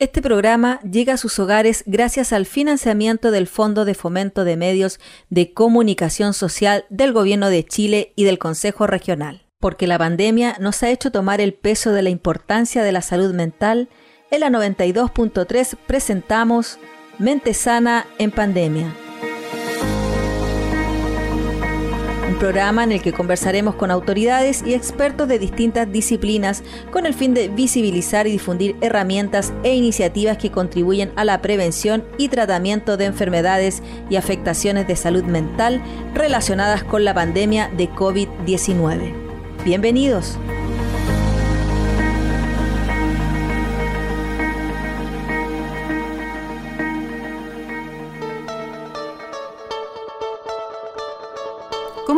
Este programa llega a sus hogares gracias al financiamiento del Fondo de Fomento de Medios de Comunicación Social del Gobierno de Chile y del Consejo Regional. Porque la pandemia nos ha hecho tomar el peso de la importancia de la salud mental, en la 92.3 presentamos Mente Sana en Pandemia programa en el que conversaremos con autoridades y expertos de distintas disciplinas con el fin de visibilizar y difundir herramientas e iniciativas que contribuyen a la prevención y tratamiento de enfermedades y afectaciones de salud mental relacionadas con la pandemia de COVID-19. Bienvenidos.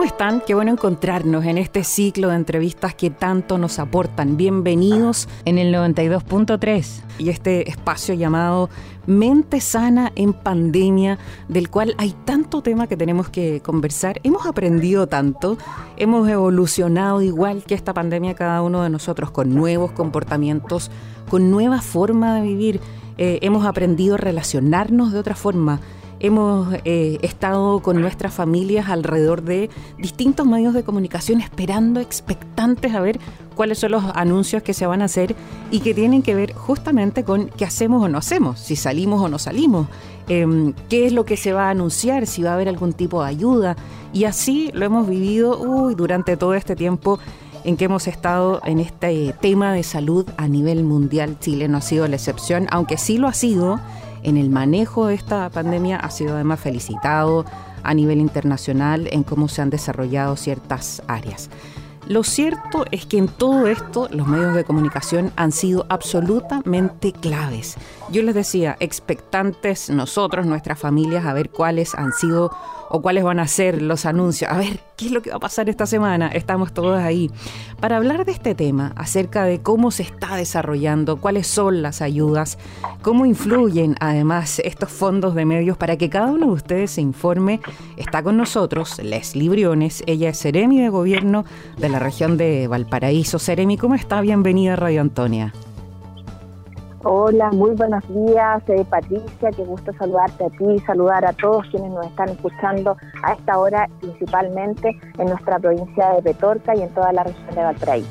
¿Cómo están? Qué bueno encontrarnos en este ciclo de entrevistas que tanto nos aportan. Bienvenidos en el 92.3 y este espacio llamado Mente Sana en Pandemia, del cual hay tanto tema que tenemos que conversar. Hemos aprendido tanto, hemos evolucionado igual que esta pandemia cada uno de nosotros con nuevos comportamientos, con nueva forma de vivir. Eh, hemos aprendido a relacionarnos de otra forma hemos eh, estado con nuestras familias alrededor de distintos medios de comunicación esperando, expectantes a ver cuáles son los anuncios que se van a hacer y que tienen que ver justamente con qué hacemos o no hacemos, si salimos o no salimos, em, qué es lo que se va a anunciar, si va a haber algún tipo de ayuda. Y así lo hemos vivido uy, durante todo este tiempo en que hemos estado en este tema de salud a nivel mundial. Chile no ha sido la excepción, aunque sí lo ha sido en el manejo de esta pandemia ha sido además felicitado a nivel internacional en cómo se han desarrollado ciertas áreas. Lo cierto es que en todo esto los medios de comunicación han sido absolutamente claves. Yo les decía, expectantes nosotros, nuestras familias, a ver cuáles han sido o cuáles van a ser los anuncios. A ver, ¿qué es lo que va a pasar esta semana? Estamos todos ahí. Para hablar de este tema, acerca de cómo se está desarrollando, cuáles son las ayudas, cómo influyen además estos fondos de medios para que cada uno de ustedes se informe, está con nosotros Leslie Briones. Ella es Seremi de Gobierno de la región de Valparaíso. Seremi, ¿cómo está? Bienvenida a Radio Antonia. Hola, muy buenos días, eh, Patricia, qué gusto saludarte a ti, saludar a todos quienes nos están escuchando a esta hora, principalmente en nuestra provincia de Petorca y en toda la región de Valparaíso.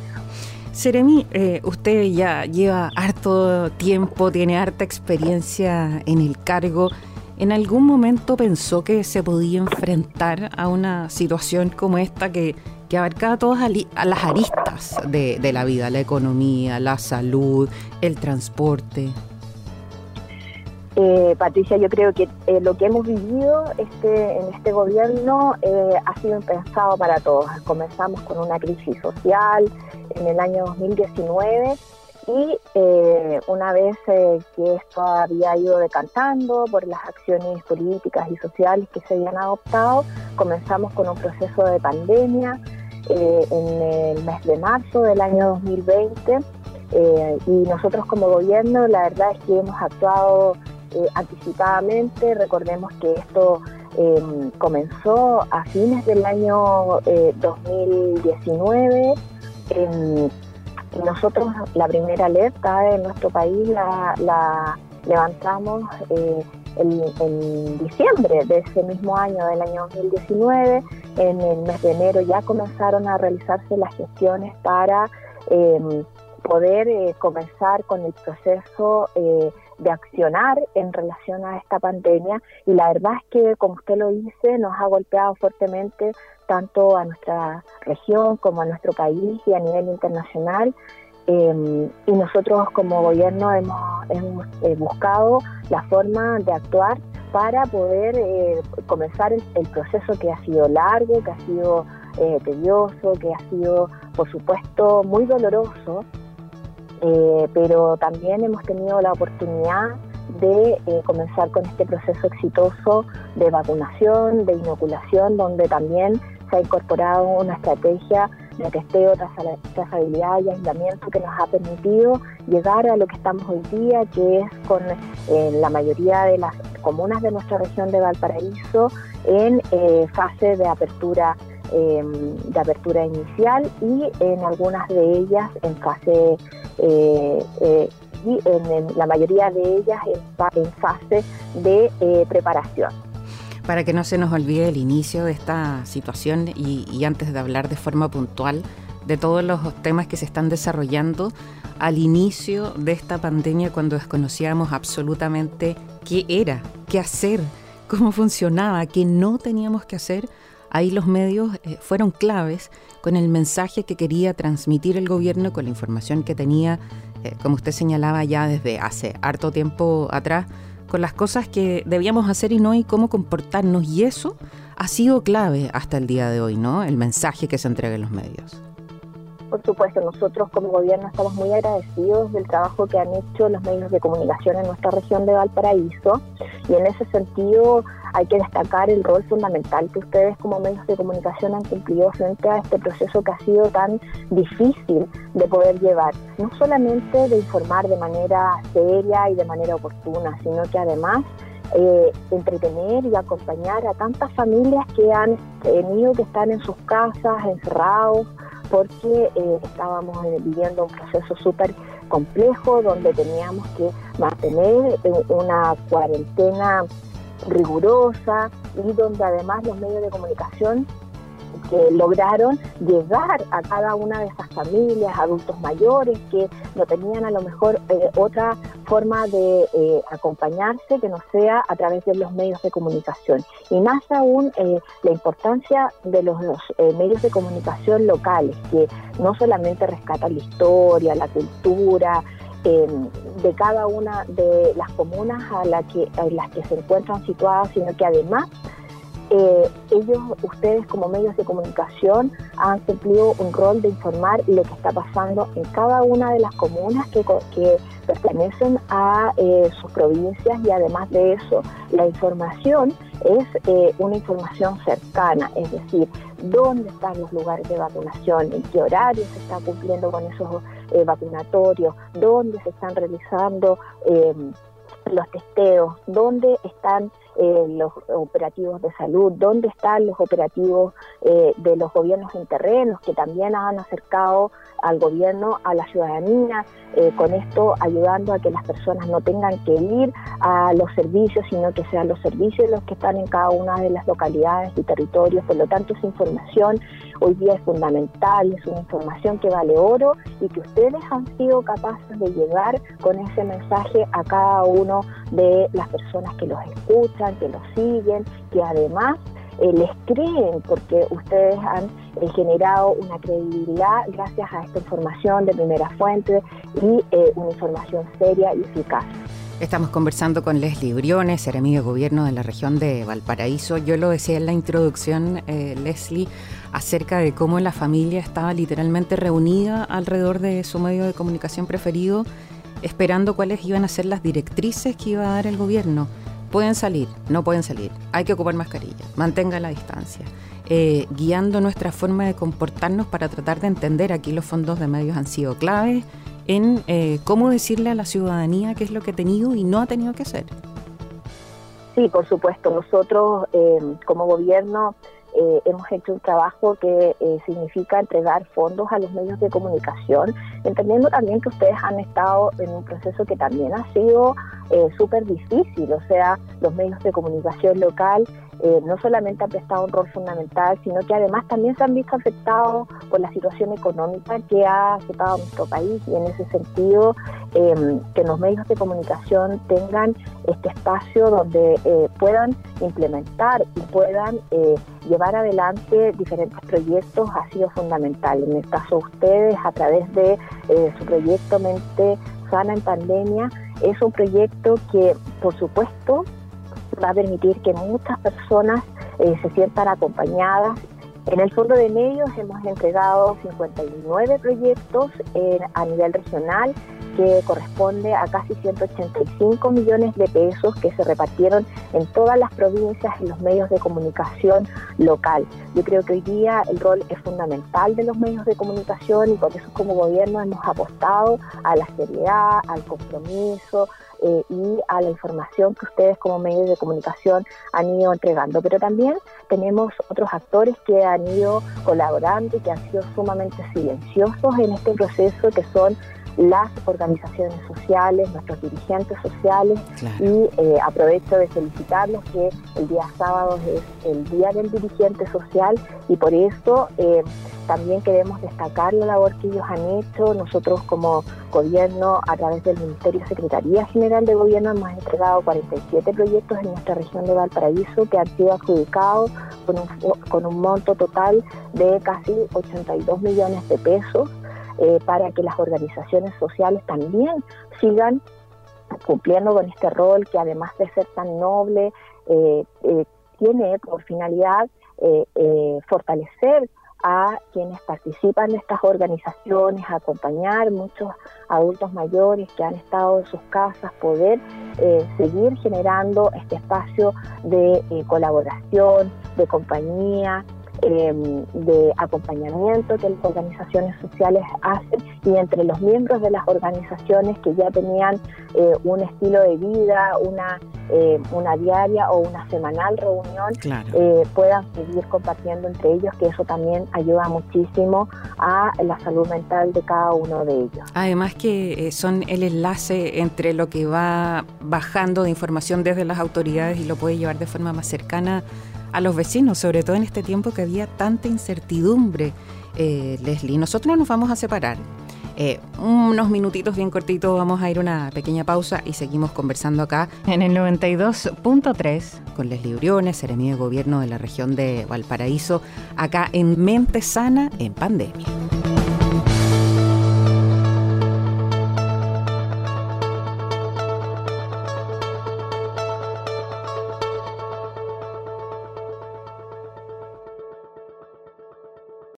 Seremi, eh, usted ya lleva harto tiempo, tiene harta experiencia en el cargo. ¿En algún momento pensó que se podía enfrentar a una situación como esta que que abarcaba todas las aristas de, la vida, la economía, la salud, el transporte. Eh, Patricia, yo creo que eh, lo que hemos vivido este, en este gobierno eh, ha sido impensado para todos. Comenzamos con una crisis social en el año 2019 y una vez que esto había ido decantando por las acciones políticas y sociales que se habían adoptado, comenzamos con un proceso de pandemia eh, en el mes de marzo del año 2020 eh, y nosotros como gobierno la verdad es que hemos actuado eh, anticipadamente, recordemos que esto em, comenzó a fines del año 2019. Em, nosotros la primera alerta en nuestro país la, la levantamos en diciembre de ese mismo año, del año 2019. En el mes de enero ya comenzaron a realizarse las gestiones para em, poder eh, comenzar con el proceso eh, de accionar en relación a esta pandemia y la verdad es que, como usted lo dice, nos ha golpeado fuertemente tanto a nuestra región como a nuestro país y a nivel internacional Em, y nosotros como gobierno hemos, eh, buscado la forma de actuar para poder eh, comenzar el, proceso que ha sido largo, que ha sido eh, tedioso, que ha sido, por supuesto, muy doloroso, pero también hemos tenido la oportunidad de comenzar con este proceso exitoso de vacunación, de inoculación, donde también se ha incorporado una estrategia de testeo, trazabilidad y aislamiento que nos ha permitido llegar a lo que estamos hoy día, que es con eh, la mayoría de las comunas de nuestra región de Valparaíso en eh, fase de apertura em, de apertura inicial y en algunas de ellas en fase eh, y en, la mayoría de ellas está en fase de preparación. Para que no se nos olvide el inicio de esta situación y, antes de hablar de forma puntual de todos los temas que se están desarrollando, al inicio de esta pandemia cuando desconocíamos absolutamente qué era, qué hacer, cómo funcionaba, qué no teníamos que hacer, ahí los medios eh, fueron claves con el mensaje que quería transmitir el gobierno, con la información que tenía, eh, como usted señalaba ya desde hace harto tiempo atrás, con las cosas que debíamos hacer y no y cómo comportarnos. Y eso ha sido clave hasta el día de hoy, ¿no? El mensaje que se entrega en los medios. Por supuesto, nosotros como gobierno estamos muy agradecidos del trabajo que han hecho los medios de comunicación en nuestra región de Valparaíso y en ese sentido hay que destacar el rol fundamental que ustedes como medios de comunicación han cumplido frente a este proceso que ha sido tan difícil de poder llevar. No solamente de informar de manera seria y de manera oportuna, sino que además eh, entretener y acompañar a tantas familias que han tenido que estar en sus casas, encerrados, porque eh, estábamos viviendo un proceso súper complejo donde teníamos que mantener eh, una cuarentena rigurosa y donde además los medios de comunicación que lograron llegar a cada una de esas familias, adultos mayores que no tenían a lo mejor eh, otra forma de eh, acompañarse que no sea a través de los medios de comunicación. Y más aún eh, la importancia de los, medios de comunicación locales, que no solamente rescatan la historia, la cultura, de cada una de las comunas a, la que, a las que se encuentran situadas, sino que además eh, ellos, ustedes como medios de comunicación, han cumplido un rol de informar lo que está pasando en cada una de las comunas que, pertenecen a eh, sus provincias y además de eso, la información es eh, una información cercana, es decir, dónde están los lugares de vacunación, en qué horario se está cumpliendo con esos vacunatorios, dónde se están realizando los testeos, dónde están eh, los operativos de salud, dónde están los operativos eh, de los gobiernos en terrenos que también han acercado al gobierno a la ciudadanía, eh, con esto ayudando a que las personas no tengan que ir a los servicios, sino que sean los servicios los que están en cada una de las localidades y territorios. Por lo tanto, esa información hoy día es fundamental, es una información que vale oro y que ustedes han sido capaces de llegar con ese mensaje a cada uno de las personas que los escuchan, que los siguen, que además eh, les creen porque ustedes han eh, generado una credibilidad gracias a esta información de primera fuente y eh, una información seria y eficaz. Estamos conversando con Leslie Briones, seremí de gobierno de la región de Valparaíso. Yo lo decía en la introducción, Leslie, acerca de cómo la familia estaba literalmente reunida alrededor de su medio de comunicación preferido, esperando cuáles iban a ser las directrices que iba a dar el gobierno. Pueden salir, no pueden salir, hay que ocupar mascarilla, mantenga la distancia, eh, guiando nuestra forma de comportarnos para tratar de entender, aquí los fondos de medios han sido claves en eh, cómo decirle a la ciudadanía qué es lo que ha tenido y no ha tenido que hacer. Sí, por supuesto, nosotros eh, como gobierno eh, hemos hecho un trabajo que eh, significa entregar fondos a los medios de comunicación, entendiendo también que ustedes han estado en un proceso que también ha sido eh, súper difícil, o sea, los medios de comunicación local eh, no solamente han prestado un rol fundamental, sino que además también se han visto afectados por la situación económica que ha afectado a nuestro país y en ese sentido em, que los medios de comunicación tengan este espacio donde eh, puedan implementar y puedan eh, llevar adelante diferentes proyectos ha sido fundamental. En el caso de ustedes, a través de su proyecto Mente Sana en Pandemia, es un proyecto que, por supuesto, va a permitir que muchas personas eh, se sientan acompañadas. En el Fondo de Medios hemos entregado 59 proyectos a nivel regional que corresponde a casi 185 millones de pesos que se repartieron en todas las provincias en los medios de comunicación local. Yo creo que hoy día el rol es fundamental de los medios de comunicación y por eso como gobierno hemos apostado a la seriedad, al compromiso, eh, y a la información que ustedes como medios de comunicación han ido entregando. Pero también tenemos otros actores que han ido colaborando y que han sido sumamente silenciosos en este proceso, que son las organizaciones sociales, nuestros dirigentes sociales y eh, aprovecho de felicitarlos que el día sábado es el Día del Dirigente Social y por eso eh, también queremos destacar la labor que ellos han hecho. Nosotros como gobierno, a través del Ministerio Secretaría General de Gobierno, hemos entregado 47 proyectos en nuestra región de Valparaíso que han sido adjudicados con un, con un monto total de casi 82 millones de pesos eh, para que las organizaciones sociales también sigan cumpliendo con este rol que además de ser tan noble, eh, eh, tiene por finalidad fortalecer a quienes participan de estas organizaciones, acompañar muchos adultos mayores que han estado en sus casas, poder seguir generando este espacio de colaboración, de compañía, Em, de acompañamiento que las organizaciones sociales hacen y entre los miembros de las organizaciones que ya tenían eh, un estilo de vida, una, eh, una diaria o una semanal reunión, eh, puedan seguir compartiendo entre ellos, que eso también ayuda muchísimo a la salud mental de cada uno de ellos. Además que son el enlace entre lo que va bajando de información desde las autoridades y lo puede llevar de forma más cercana a los vecinos, sobre todo en este tiempo que había tanta incertidumbre. Eh, Leslie, nosotros nos vamos a separar. Eh, unos minutitos bien cortitos, vamos a ir una pequeña pausa y seguimos conversando acá en el 92.3 con Leslie Uriones, seremía de Gobierno de la región de Valparaíso, acá en Mente Sana en Pandemia.